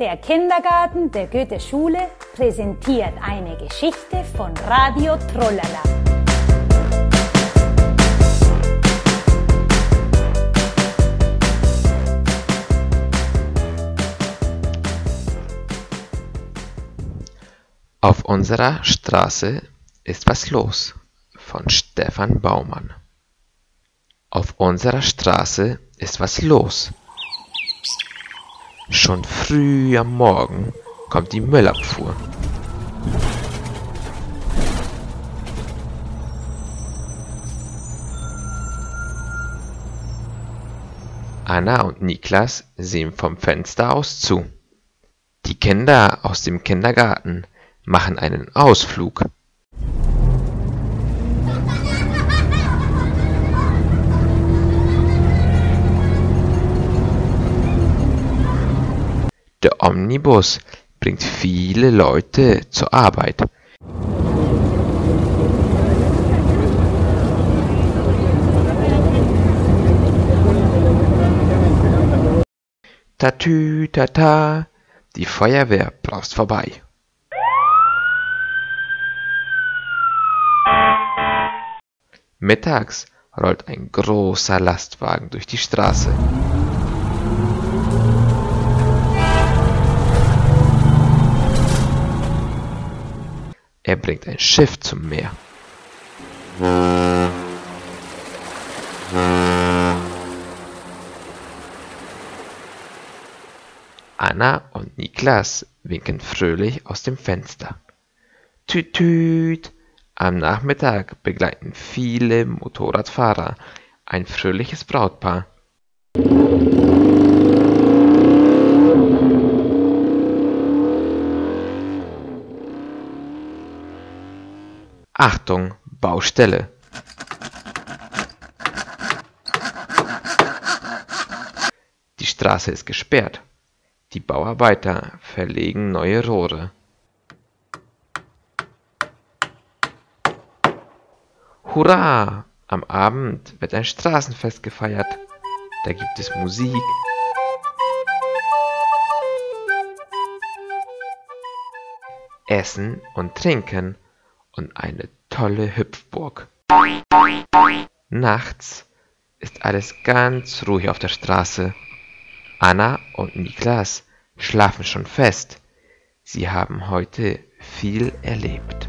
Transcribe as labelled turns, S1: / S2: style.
S1: Der Kindergarten der Goethe-Schule präsentiert eine Geschichte von Radio Trollala.
S2: Auf unserer Straße ist was los von Stefan Baumann. Auf unserer Straße ist was los Schon früh am Morgen kommt die Müllabfuhr. Anna und Niklas sehen vom Fenster aus zu. Die Kinder aus dem Kindergarten machen einen Ausflug. Der Omnibus bringt viele Leute zur Arbeit. Tatü tata, die Feuerwehr braust vorbei. Mittags rollt ein großer Lastwagen durch die Straße. Er bringt ein Schiff zum Meer. Anna und Niklas winken fröhlich aus dem Fenster. Tüt, tüt. Am Nachmittag begleiten viele Motorradfahrer ein fröhliches Brautpaar. Achtung, Baustelle! Die Straße ist gesperrt. Die Bauarbeiter verlegen neue Rohre. Hurra! Am Abend wird ein Straßenfest gefeiert. Da gibt es Musik, Essen und Trinken und eine tolle Hüpfburg. Nachts ist alles ganz ruhig auf der Straße. Anna und Niklas schlafen schon fest. Sie haben heute viel erlebt.